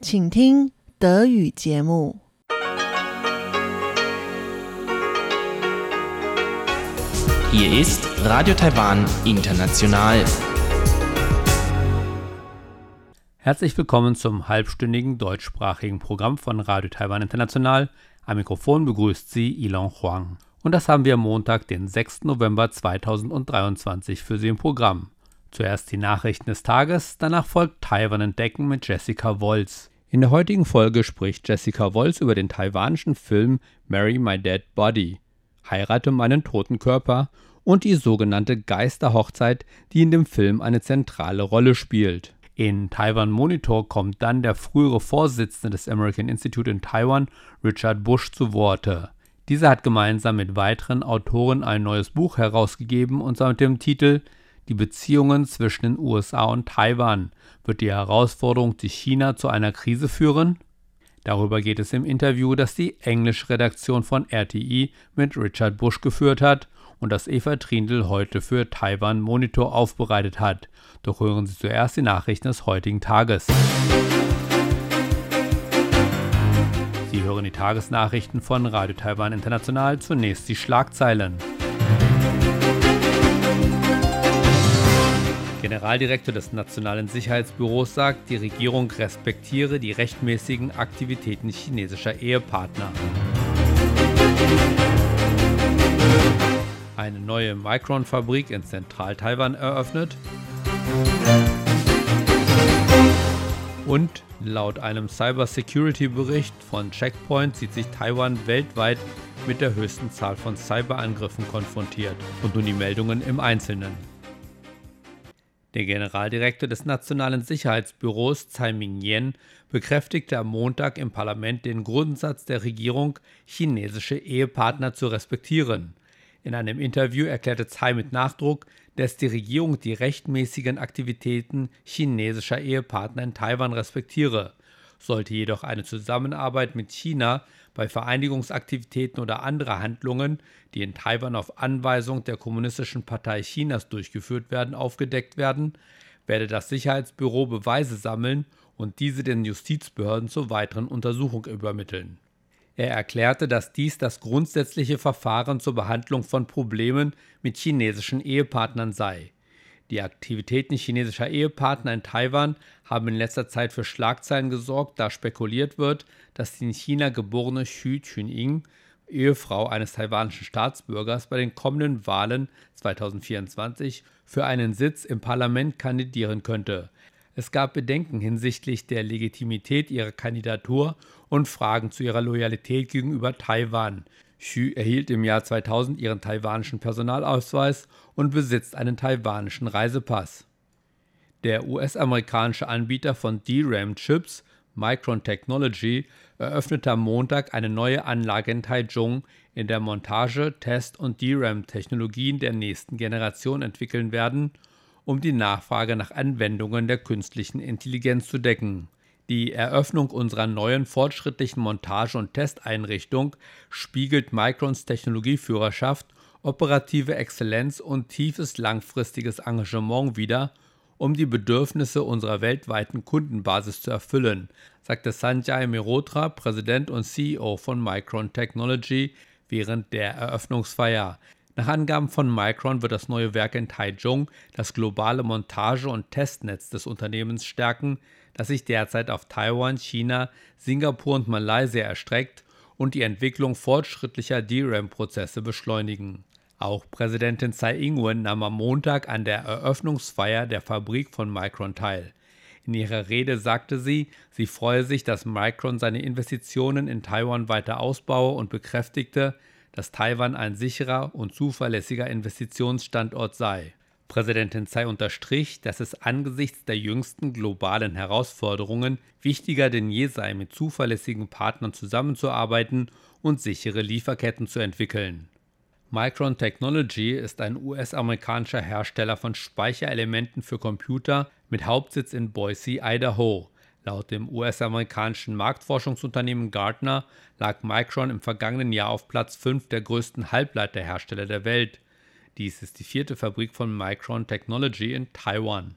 请听德语节目。Hier ist Radio Taiwan International. Herzlich willkommen zum halbstündigen deutschsprachigen Programm von Radio Taiwan International. Am Mikrofon begrüßt Sie Ilon Huang. Und das haben wir am Montag, den 6. November 2023 für Sie im Programm. Zuerst die Nachrichten des Tages, danach folgt Taiwan entdecken mit Jessica Wolz. In der heutigen Folge spricht Jessica Wolz über den taiwanischen Film Marry My Dead Body, Heirate meinen toten Körper und die sogenannte Geisterhochzeit, die in dem Film eine zentrale Rolle spielt. In Taiwan Monitor kommt dann der frühere Vorsitzende des American Institute in Taiwan, Richard Bush, zu Worte. Dieser hat gemeinsam mit weiteren Autoren ein neues Buch herausgegeben und zwar mit dem Titel Die Beziehungen zwischen den USA und Taiwan. Wird die Herausforderung, die China zu einer Krise führen? Darüber geht es im Interview, das die englische Redaktion von RTI mit Richard Bush geführt hat und das Eva Trindl heute für Taiwan Monitor aufbereitet hat. Doch hören Sie zuerst die Nachrichten des heutigen Tages. Sie hören die Tagesnachrichten von Radio Taiwan International. Zunächst die Schlagzeilen. Generaldirektor des Nationalen Sicherheitsbüros sagt, die Regierung respektiere die rechtmäßigen Aktivitäten chinesischer Ehepartner. Eine neue Micron-Fabrik in Zentral-Taiwan eröffnet. Und laut einem Cybersecurity-Bericht von Checkpoint sieht sich Taiwan weltweit mit der höchsten Zahl von Cyberangriffen konfrontiert. Und nun die Meldungen im Einzelnen. Der Generaldirektor des Nationalen Sicherheitsbüros, Tsai Ming-yen, bekräftigte am Montag im Parlament den Grundsatz der Regierung, chinesische Ehepartner zu respektieren. In einem Interview erklärte Tsai mit Nachdruck, dass die Regierung die rechtmäßigen Aktivitäten chinesischer Ehepartner in Taiwan respektiere. Sollte jedoch eine Zusammenarbeit mit China bei Vereinigungsaktivitäten oder anderer Handlungen, die in Taiwan auf Anweisung der Kommunistischen Partei Chinas durchgeführt werden, aufgedeckt werden, werde das Sicherheitsbüro Beweise sammeln und diese den Justizbehörden zur weiteren Untersuchung übermitteln. Er erklärte, dass dies das grundsätzliche Verfahren zur Behandlung von Problemen mit chinesischen Ehepartnern sei. Die Aktivitäten chinesischer Ehepartner in Taiwan haben in letzter Zeit für Schlagzeilen gesorgt, da spekuliert wird, dass die in China geborene Xu Chunying, Ehefrau eines taiwanischen Staatsbürgers, bei den kommenden Wahlen 2024 für einen Sitz im Parlament kandidieren könnte. Es gab Bedenken hinsichtlich der Legitimität ihrer Kandidatur und Fragen zu ihrer Loyalität gegenüber Taiwan. Xu erhielt im Jahr 2000 ihren taiwanischen Personalausweis und besitzt einen taiwanischen Reisepass. Der US-amerikanische Anbieter von DRAM-Chips, Micron Technology, eröffnete am Montag eine neue Anlage in Taichung, in der Montage, Test und DRAM-Technologien der nächsten Generation entwickeln werden, um die Nachfrage nach Anwendungen der künstlichen Intelligenz zu decken. Die Eröffnung unserer neuen fortschrittlichen Montage- und Testeinrichtung spiegelt Microns Technologieführerschaft, operative Exzellenz und tiefes langfristiges Engagement wider, um die Bedürfnisse unserer weltweiten Kundenbasis zu erfüllen, sagte Sanjay Mehrotra, Präsident und CEO von Micron Technology, während der Eröffnungsfeier. Nach Angaben von Micron wird das neue Werk in Taichung das globale Montage- und Testnetz des Unternehmens stärken, das sich derzeit auf Taiwan, China, Singapur und Malaysia erstreckt und die Entwicklung fortschrittlicher DRAM-Prozesse beschleunigen. Auch Präsidentin Tsai Ing-wen nahm am Montag an der Eröffnungsfeier der Fabrik von Micron teil. In ihrer Rede sagte sie, sie freue sich, dass Micron seine Investitionen in Taiwan weiter ausbaue und bekräftigte, dass Taiwan ein sicherer und zuverlässiger Investitionsstandort sei. Präsidentin Tsai unterstrich, dass es angesichts der jüngsten globalen Herausforderungen wichtiger denn je sei, mit zuverlässigen Partnern zusammenzuarbeiten und sichere Lieferketten zu entwickeln. Micron Technology ist ein US-amerikanischer Hersteller von Speicherelementen für Computer mit Hauptsitz in Boise, Idaho. Laut dem US-amerikanischen Marktforschungsunternehmen Gartner lag Micron im vergangenen Jahr auf Platz 5 der größten Halbleiterhersteller der Welt. Dies ist die vierte Fabrik von Micron Technology in Taiwan.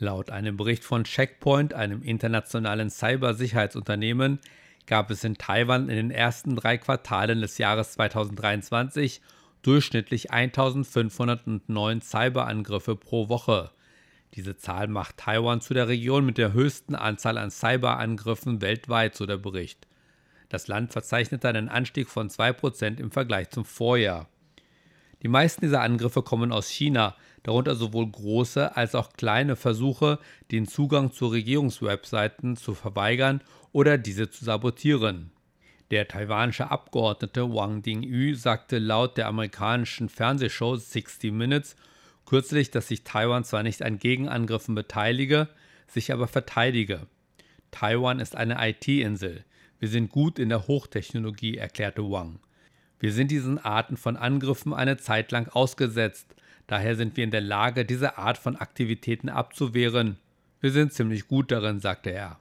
Laut einem Bericht von Checkpoint, einem internationalen Cybersicherheitsunternehmen, gab es in Taiwan in den ersten drei Quartalen des Jahres 2023 durchschnittlich 1509 Cyberangriffe pro Woche. Diese Zahl macht Taiwan zu der Region mit der höchsten Anzahl an Cyberangriffen weltweit, so der Bericht. Das Land verzeichnete einen Anstieg von 2% im Vergleich zum Vorjahr. Die meisten dieser Angriffe kommen aus China, darunter sowohl große als auch kleine Versuche, den Zugang zu Regierungswebseiten zu verweigern oder diese zu sabotieren. Der taiwanische Abgeordnete Wang Dingyu sagte laut der amerikanischen Fernsehshow 60 Minutes kürzlich, dass sich Taiwan zwar nicht an Gegenangriffen beteilige, sich aber verteidige. Taiwan ist eine IT-Insel. Wir sind gut in der Hochtechnologie, erklärte Wang. Wir sind diesen Arten von Angriffen eine Zeit lang ausgesetzt. Daher sind wir in der Lage, diese Art von Aktivitäten abzuwehren. Wir sind ziemlich gut darin, sagte er.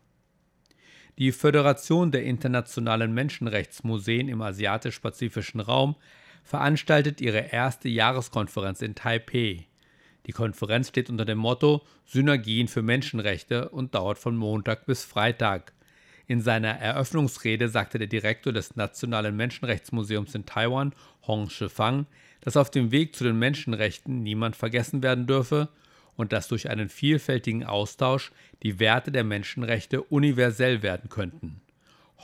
Die Föderation der internationalen Menschenrechtsmuseen im asiatisch-pazifischen Raum veranstaltet ihre erste Jahreskonferenz in Taipei. Die Konferenz steht unter dem Motto Synergien für Menschenrechte und dauert von Montag bis Freitag. In seiner Eröffnungsrede sagte der Direktor des Nationalen Menschenrechtsmuseums in Taiwan, Hong Shifang, dass auf dem Weg zu den Menschenrechten niemand vergessen werden dürfe und dass durch einen vielfältigen Austausch die Werte der Menschenrechte universell werden könnten.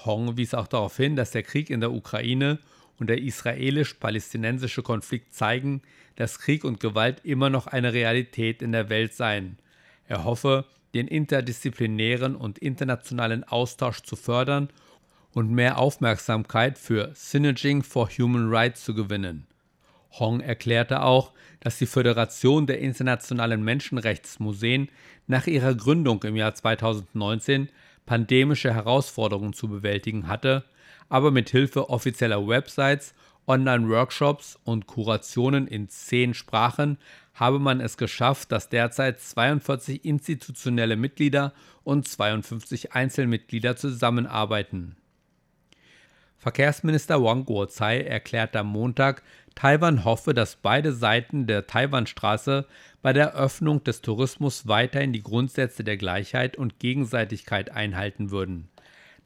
Hong wies auch darauf hin, dass der Krieg in der Ukraine und der israelisch-palästinensische Konflikt zeigen, dass Krieg und Gewalt immer noch eine Realität in der Welt seien. Er hoffe, den interdisziplinären und internationalen Austausch zu fördern und mehr Aufmerksamkeit für Synerging for Human Rights zu gewinnen. Hong erklärte auch, dass die Föderation der internationalen Menschenrechtsmuseen nach ihrer Gründung im Jahr 2019 pandemische Herausforderungen zu bewältigen hatte, aber mit Hilfe offizieller Websites, Online-Workshops und Kurationen in zehn Sprachen habe man es geschafft, dass derzeit 42 institutionelle Mitglieder und 52 Einzelmitglieder zusammenarbeiten. Verkehrsminister Wang Guozai erklärte am Montag, Taiwan hoffe, dass beide Seiten der Taiwanstraße bei der Öffnung des Tourismus weiterhin die Grundsätze der Gleichheit und Gegenseitigkeit einhalten würden.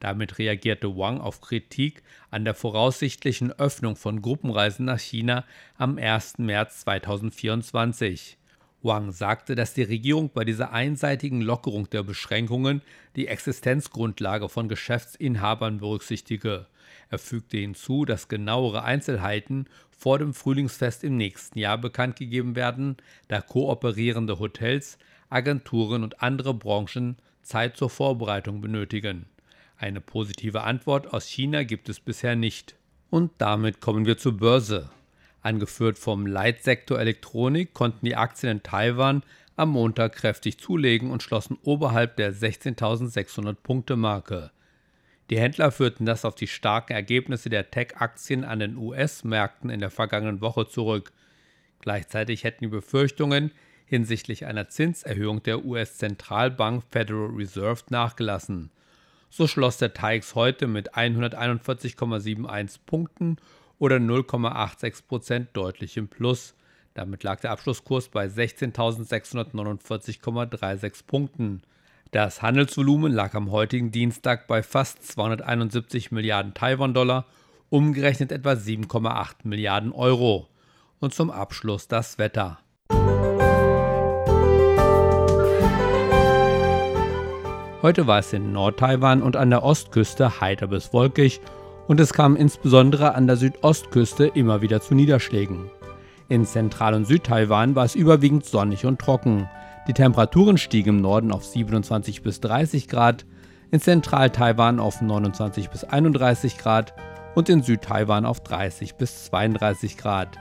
Damit reagierte Wang auf Kritik an der voraussichtlichen Öffnung von Gruppenreisen nach China am 1. März 2024. Wang sagte, dass die Regierung bei dieser einseitigen Lockerung der Beschränkungen die Existenzgrundlage von Geschäftsinhabern berücksichtige. Er fügte hinzu, dass genauere Einzelheiten vor dem Frühlingsfest im nächsten Jahr bekannt gegeben werden, da kooperierende Hotels, Agenturen und andere Branchen Zeit zur Vorbereitung benötigen. Eine positive Antwort aus China gibt es bisher nicht. Und damit kommen wir zur Börse. Angeführt vom Leitsektor Elektronik konnten die Aktien in Taiwan am Montag kräftig zulegen und schlossen oberhalb der 16.600 Punkte Marke. Die Händler führten das auf die starken Ergebnisse der Tech-Aktien an den US-Märkten in der vergangenen Woche zurück. Gleichzeitig hätten die Befürchtungen hinsichtlich einer Zinserhöhung der US-Zentralbank Federal Reserve nachgelassen. So schloss der TAIX heute mit 141,71 Punkten oder 0,86% deutlich im Plus. Damit lag der Abschlusskurs bei 16.649,36 Punkten. Das Handelsvolumen lag am heutigen Dienstag bei fast 271 Milliarden Taiwan-Dollar, umgerechnet etwa 7,8 Milliarden Euro. Und zum Abschluss das Wetter. Heute war es in Nord-Taiwan und an der Ostküste heiter bis wolkig und es kam insbesondere an der Südostküste immer wieder zu Niederschlägen. In Zentral- und Südtaiwan war es überwiegend sonnig und trocken. Die Temperaturen stiegen im Norden auf 27 bis 30 Grad, in Zentral-Taiwan auf 29 bis 31 Grad und in Südtaiwan auf 30 bis 32 Grad.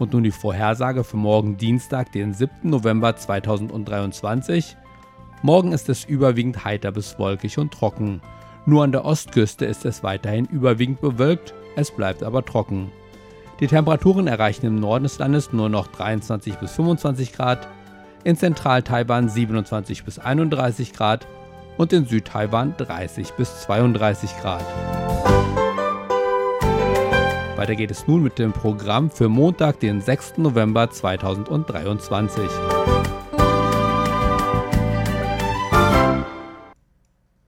Und nun die Vorhersage für morgen Dienstag, den 7. November 2023. Morgen ist es überwiegend heiter bis wolkig und trocken. Nur an der Ostküste ist es weiterhin überwiegend bewölkt, es bleibt aber trocken. Die Temperaturen erreichen im Norden des Landes nur noch 23 bis 25 Grad, in Zentral-Taiwan 27 bis 31 Grad und in Süd-Taiwan 30 bis 32 Grad. Weiter geht es nun mit dem Programm für Montag, den 6. November 2023.